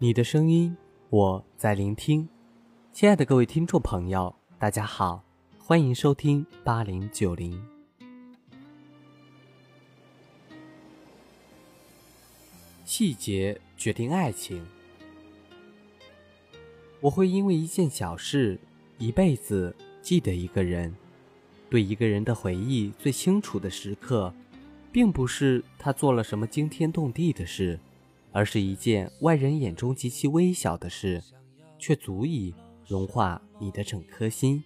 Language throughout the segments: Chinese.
你的声音，我在聆听。亲爱的各位听众朋友，大家好，欢迎收听八零九零。细节决定爱情。我会因为一件小事，一辈子记得一个人。对一个人的回忆最清楚的时刻，并不是他做了什么惊天动地的事。而是一件外人眼中极其微小的事，却足以融化你的整颗心。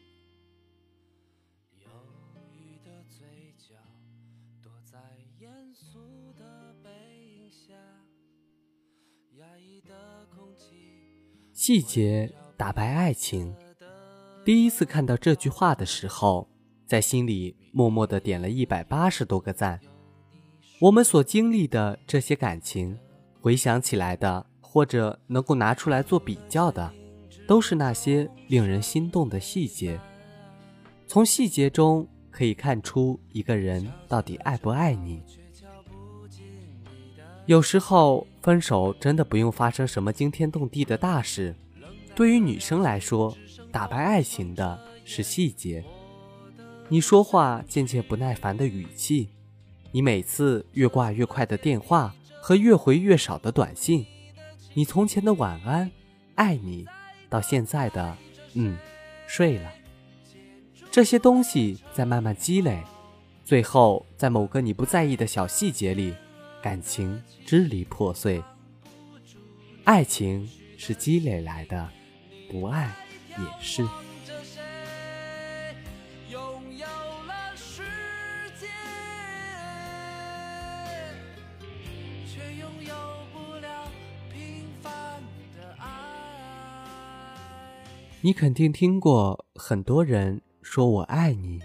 细节打败爱情。第一次看到这句话的时候，在心里默默的点了一百八十多个赞。我们所经历的这些感情。回想起来的，或者能够拿出来做比较的，都是那些令人心动的细节。从细节中可以看出一个人到底爱不爱你。有时候分手真的不用发生什么惊天动地的大事，对于女生来说，打败爱情的是细节。你说话渐渐不耐烦的语气，你每次越挂越快的电话。和越回越少的短信，你从前的晚安，爱你，到现在的嗯，睡了，这些东西在慢慢积累，最后在某个你不在意的小细节里，感情支离破碎。爱情是积累来的，不爱也是。你肯定听过很多人说我爱你，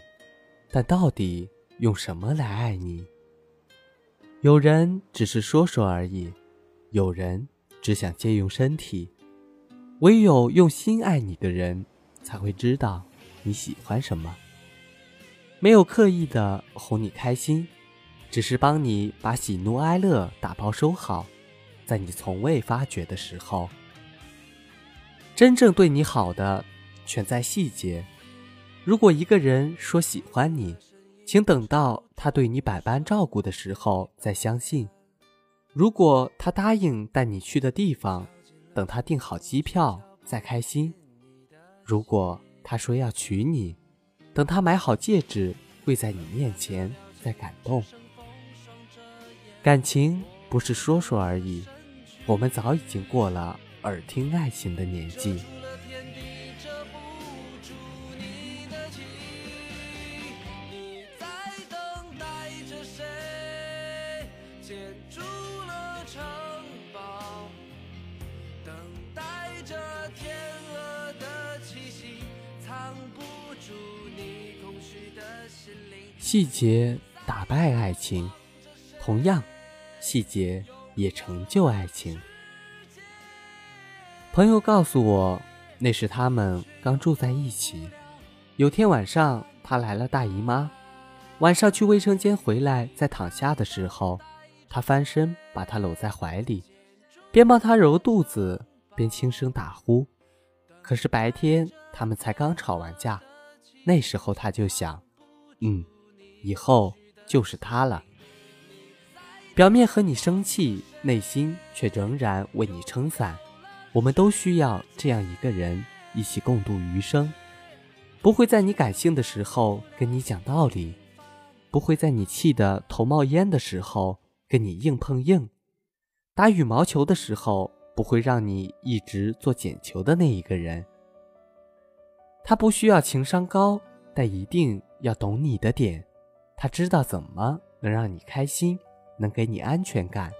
但到底用什么来爱你？有人只是说说而已，有人只想借用身体，唯有用心爱你的人才会知道你喜欢什么。没有刻意的哄你开心，只是帮你把喜怒哀乐打包收好，在你从未发觉的时候。真正对你好的，全在细节。如果一个人说喜欢你，请等到他对你百般照顾的时候再相信；如果他答应带你去的地方，等他订好机票再开心；如果他说要娶你，等他买好戒指跪在你面前再感动。感情不是说说而已，我们早已经过了。耳听爱情的年纪。细节打败爱情，同样，细节也成就爱情。朋友告诉我，那是他们刚住在一起。有天晚上，她来了大姨妈，晚上去卫生间回来，在躺下的时候，他翻身把她搂在怀里，边帮她揉肚子，边轻声打呼。可是白天他们才刚吵完架，那时候他就想，嗯，以后就是他了。表面和你生气，内心却仍然为你撑伞。我们都需要这样一个人，一起共度余生。不会在你感性的时候跟你讲道理，不会在你气得头冒烟的时候跟你硬碰硬。打羽毛球的时候，不会让你一直做捡球的那一个人。他不需要情商高，但一定要懂你的点。他知道怎么能让你开心，能给你安全感。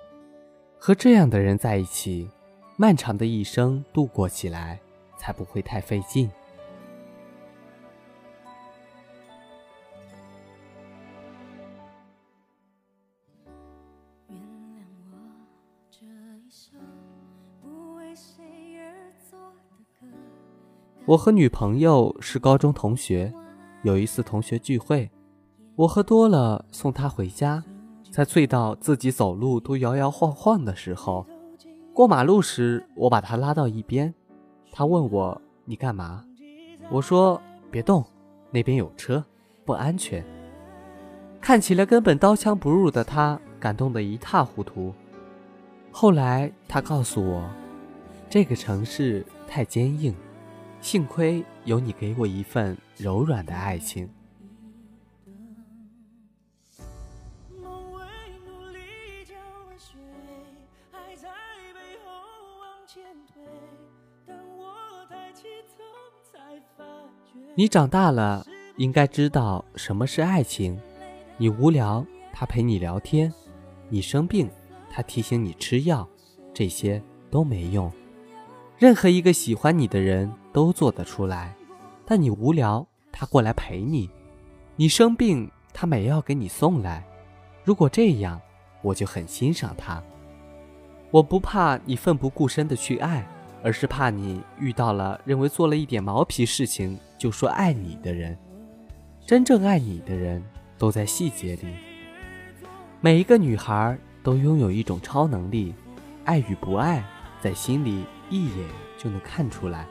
和这样的人在一起。漫长的一生度过起来，才不会太费劲。我和女朋友是高中同学，有一次同学聚会，我喝多了送她回家，在醉到自己走路都摇摇晃晃的时候。过马路时，我把他拉到一边，他问我：“你干嘛？”我说：“别动，那边有车，不安全。”看起来根本刀枪不入的他，感动得一塌糊涂。后来他告诉我，这个城市太坚硬，幸亏有你给我一份柔软的爱情。你长大了，应该知道什么是爱情。你无聊，他陪你聊天；你生病，他提醒你吃药。这些都没用。任何一个喜欢你的人都做得出来。但你无聊，他过来陪你；你生病，他买药给你送来。如果这样，我就很欣赏他。我不怕你奋不顾身的去爱。而是怕你遇到了认为做了一点毛皮事情就说爱你的人，真正爱你的人都在细节里。每一个女孩都拥有一种超能力，爱与不爱在心里一眼就能看出来。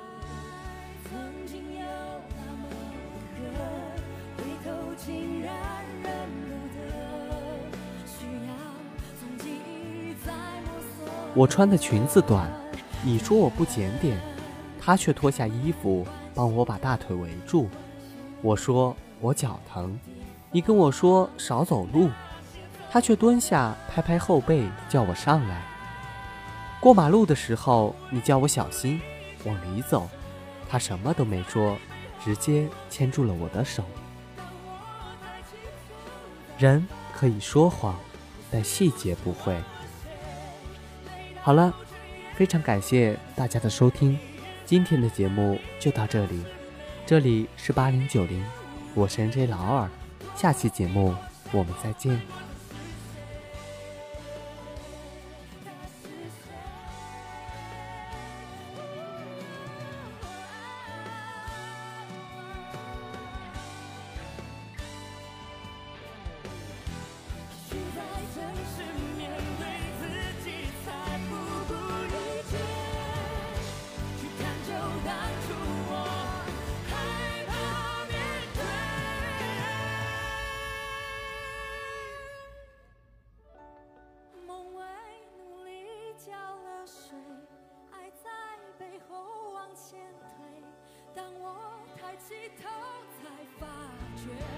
我穿的裙子短。你说我不检点，他却脱下衣服帮我把大腿围住。我说我脚疼，你跟我说少走路，他却蹲下拍拍后背叫我上来。过马路的时候，你叫我小心，往里走，他什么都没说，直接牵住了我的手。人可以说谎，但细节不会。好了。非常感谢大家的收听，今天的节目就到这里。这里是八零九零，我是 NJ 老二，下期节目我们再见。回头才发觉，